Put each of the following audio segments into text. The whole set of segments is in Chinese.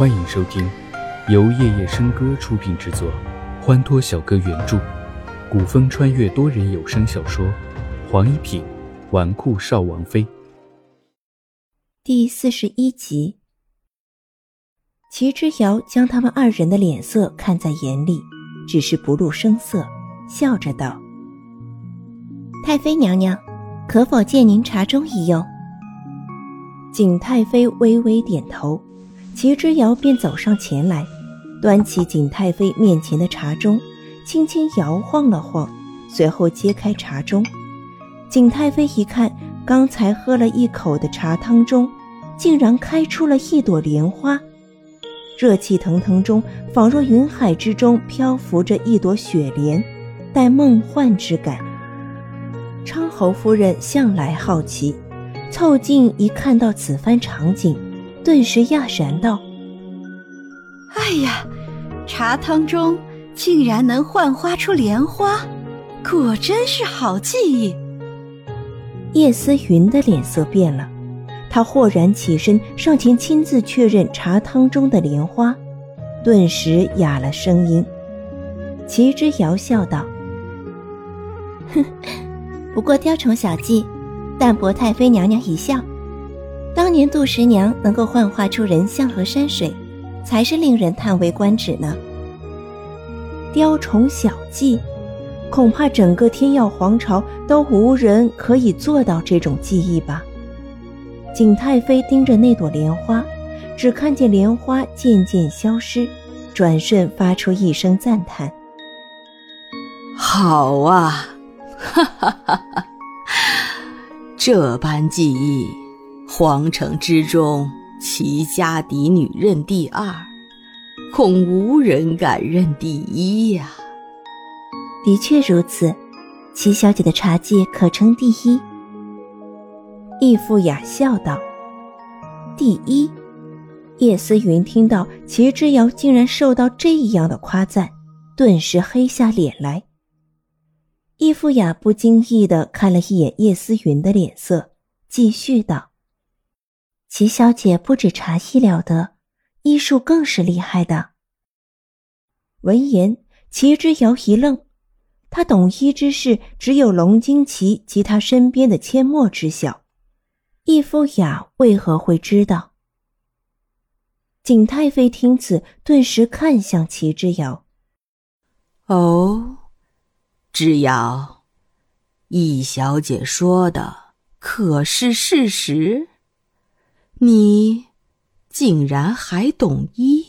欢迎收听由夜夜笙歌出品制作，欢脱小哥原著，古风穿越多人有声小说《黄一品纨绔少王妃》第四十一集。齐之遥将他们二人的脸色看在眼里，只是不露声色，笑着道：“太妃娘娘，可否借您茶盅一用？”景太妃微微点头。齐之遥便走上前来，端起景太妃面前的茶盅，轻轻摇晃了晃，随后揭开茶盅。景太妃一看，刚才喝了一口的茶汤中，竟然开出了一朵莲花，热气腾腾中，仿若云海之中漂浮着一朵雪莲，带梦幻之感。昌侯夫人向来好奇，凑近一看到此番场景。顿时讶然道：“哎呀，茶汤中竟然能幻化出莲花，果真是好技艺。”叶思云的脸色变了，他豁然起身上前亲自确认茶汤中的莲花，顿时哑了声音。齐之遥笑道：“哼，不过雕虫小技，但博太妃娘娘一笑。”当年杜十娘能够幻化出人像和山水，才是令人叹为观止呢。雕虫小技，恐怕整个天耀皇朝都无人可以做到这种技艺吧。景太妃盯着那朵莲花，只看见莲花渐渐消失，转瞬发出一声赞叹：“好啊，哈哈哈哈！这般技艺。”皇城之中，齐家嫡女认第二，恐无人敢认第一呀。的确如此，齐小姐的茶技可称第一。易富雅笑道：“第一。”叶思云听到齐之遥竟然受到这样的夸赞，顿时黑下脸来。易富雅不经意的看了一眼叶思云的脸色，继续道。齐小姐不止茶艺了得，医术更是厉害的。闻言，齐之遥一愣，他懂医之事，只有龙惊奇及他身边的阡陌知晓。易夫雅为何会知道？景太妃听此，顿时看向齐之遥。哦，之遥，易小姐说的可是事实？你竟然还懂医？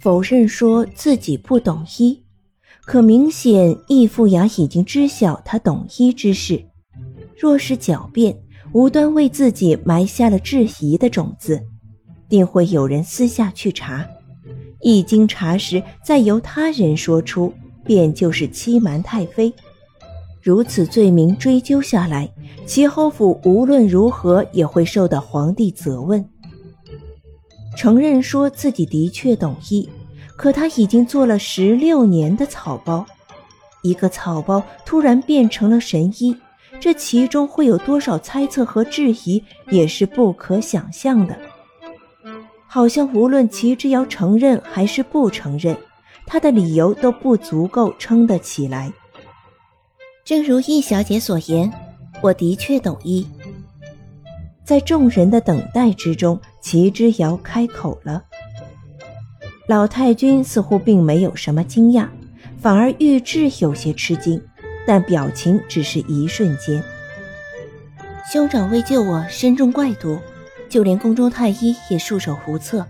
否认说自己不懂医，可明显易富雅已经知晓他懂医之事。若是狡辩，无端为自己埋下了质疑的种子，定会有人私下去查。一经查实，再由他人说出，便就是欺瞒太妃。如此罪名追究下来，齐侯府无论如何也会受到皇帝责问。承认说自己的确懂医，可他已经做了十六年的草包，一个草包突然变成了神医，这其中会有多少猜测和质疑，也是不可想象的。好像无论齐之遥承认还是不承认，他的理由都不足够撑得起来。正如易小姐所言，我的确懂医。在众人的等待之中，齐之遥开口了。老太君似乎并没有什么惊讶，反而玉质有些吃惊，但表情只是一瞬间。兄长为救我身中怪毒，就连宫中太医也束手无策。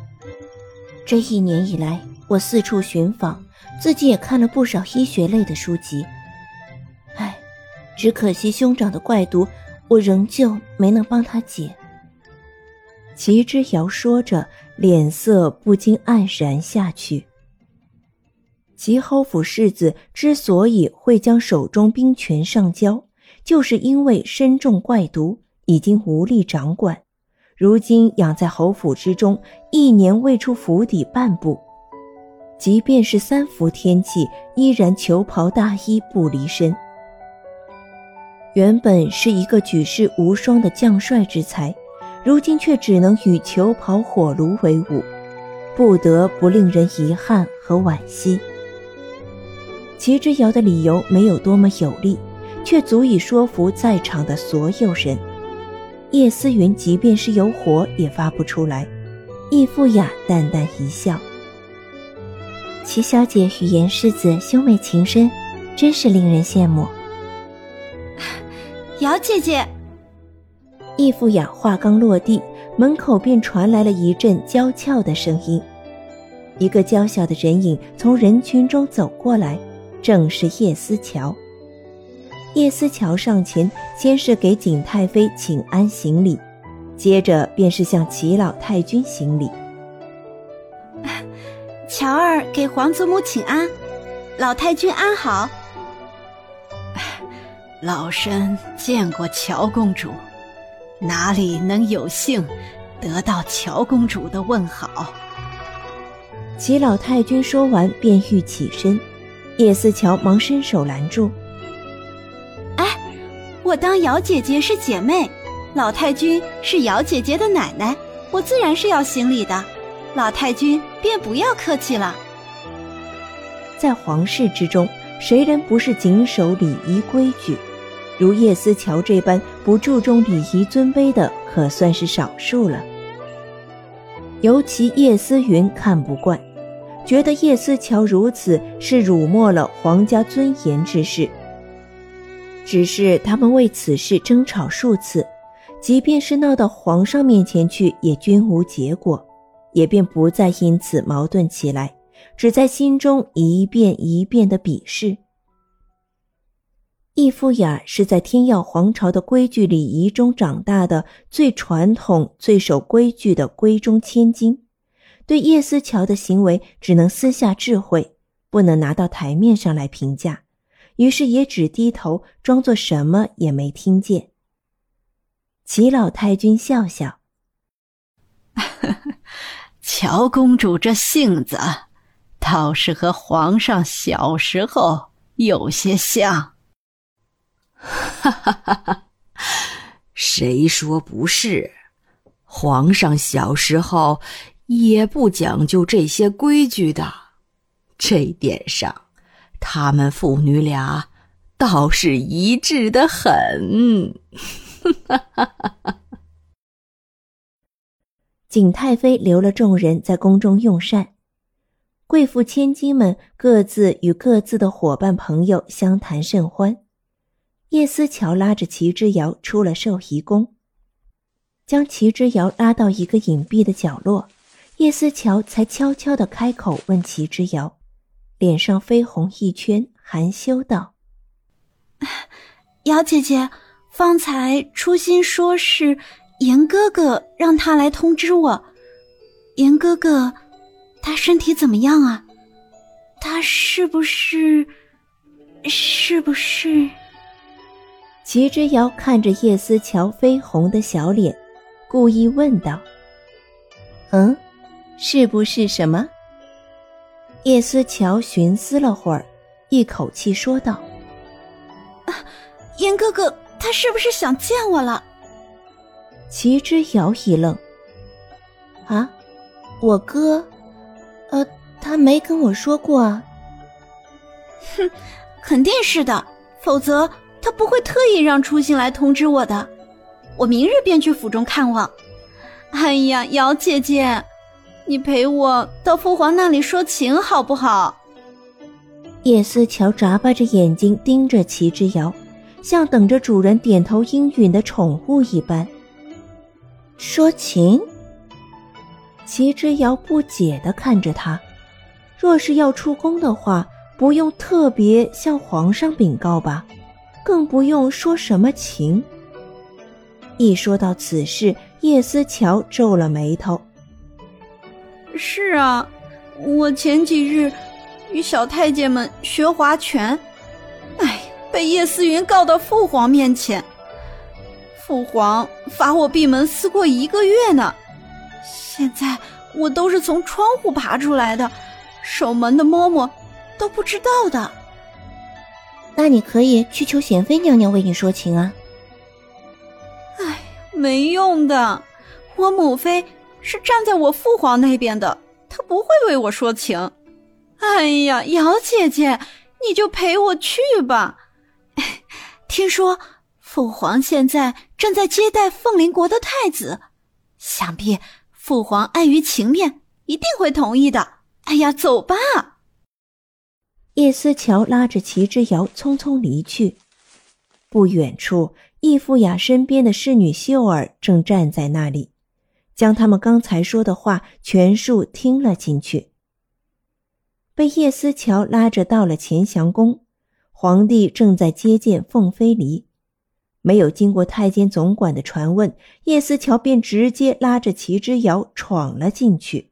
这一年以来，我四处寻访，自己也看了不少医学类的书籍。只可惜兄长的怪毒，我仍旧没能帮他解。齐之遥说着，脸色不禁黯然下去。齐侯府世子之所以会将手中兵权上交，就是因为身中怪毒，已经无力掌管。如今养在侯府之中，一年未出府邸半步，即便是三伏天气，依然裘袍大衣不离身。原本是一个举世无双的将帅之才，如今却只能与裘袍火炉为伍，不得不令人遗憾和惋惜。齐之遥的理由没有多么有力，却足以说服在场的所有人。叶思云即便是有火也发不出来。易富雅淡淡一笑：“齐小姐与严世子兄妹情深，真是令人羡慕。”姚姐姐，易父雅话刚落地，门口便传来了一阵娇俏的声音。一个娇小的人影从人群中走过来。正是叶思乔。叶思乔上前，先是给景太妃请安行礼，接着便是向齐老太君行礼。乔儿给皇祖母请安，老太君安好。老身见过乔公主，哪里能有幸得到乔公主的问好？齐老太君说完，便欲起身。叶思乔忙伸手拦住。哎，我当姚姐姐是姐妹，老太君是姚姐姐的奶奶，我自然是要行礼的。老太君便不要客气了。在皇室之中，谁人不是谨守礼仪规矩？如叶思乔这般不注重礼仪尊卑的，可算是少数了。尤其叶思云看不惯。觉得叶思乔如此是辱没了皇家尊严之事。只是他们为此事争吵数次，即便是闹到皇上面前去，也均无结果，也便不再因此矛盾起来，只在心中一遍一遍的鄙视。易夫雅是在天耀皇朝的规矩礼仪中长大的，最传统、最守规矩的闺中千金。对叶思乔的行为只能私下智慧，不能拿到台面上来评价，于是也只低头装作什么也没听见。齐老太君笑笑：“乔公主这性子，倒是和皇上小时候有些像。”哈哈哈哈谁说不是？皇上小时候。也不讲究这些规矩的，这点上，他们父女俩倒是一致的很。景太妃留了众人在宫中用膳，贵妇千金们各自与各自的伙伴朋友相谈甚欢。叶思乔拉着齐之遥出了寿仪宫，将齐之遥拉到一个隐蔽的角落。叶思乔才悄悄的开口问齐之遥，脸上绯红一圈，含羞道：“姚姐姐，方才初心说是严哥哥让他来通知我。严哥哥，他身体怎么样啊？他是不是？是不是？”齐之遥看着叶思乔绯红的小脸，故意问道：“嗯？”是不是什么？叶思乔寻思了会儿，一口气说道：“严哥哥，他是不是想见我了？”齐之遥一愣：“啊，我哥？呃，他没跟我说过啊。”“哼，肯定是的，否则他不会特意让初心来通知我的。我明日便去府中看望。”“哎呀，姚姐姐。”你陪我到父皇那里说情好不好？叶思乔眨巴着眼睛盯着齐之遥，像等着主人点头应允的宠物一般。说情？齐之遥不解地看着他。若是要出宫的话，不用特别向皇上禀告吧，更不用说什么情。一说到此事，叶思乔皱了眉头。是啊，我前几日与小太监们学划拳，哎，被叶思云告到父皇面前，父皇罚我闭门思过一个月呢。现在我都是从窗户爬出来的，守门的嬷嬷都不知道的。那你可以去求贤妃娘娘为你说情啊。哎，没用的，我母妃。是站在我父皇那边的，她不会为我说情。哎呀，姚姐姐，你就陪我去吧。听说父皇现在正在接待凤麟国的太子，想必父皇碍于情面，一定会同意的。哎呀，走吧。叶思乔拉着齐之遥匆匆离去。不远处，易富雅身边的侍女秀儿正站在那里，将他们刚才说的话全数听了进去。被叶思乔拉着到了乾祥宫，皇帝正在接见凤飞离，没有经过太监总管的传问，叶思乔便直接拉着齐之遥闯了进去。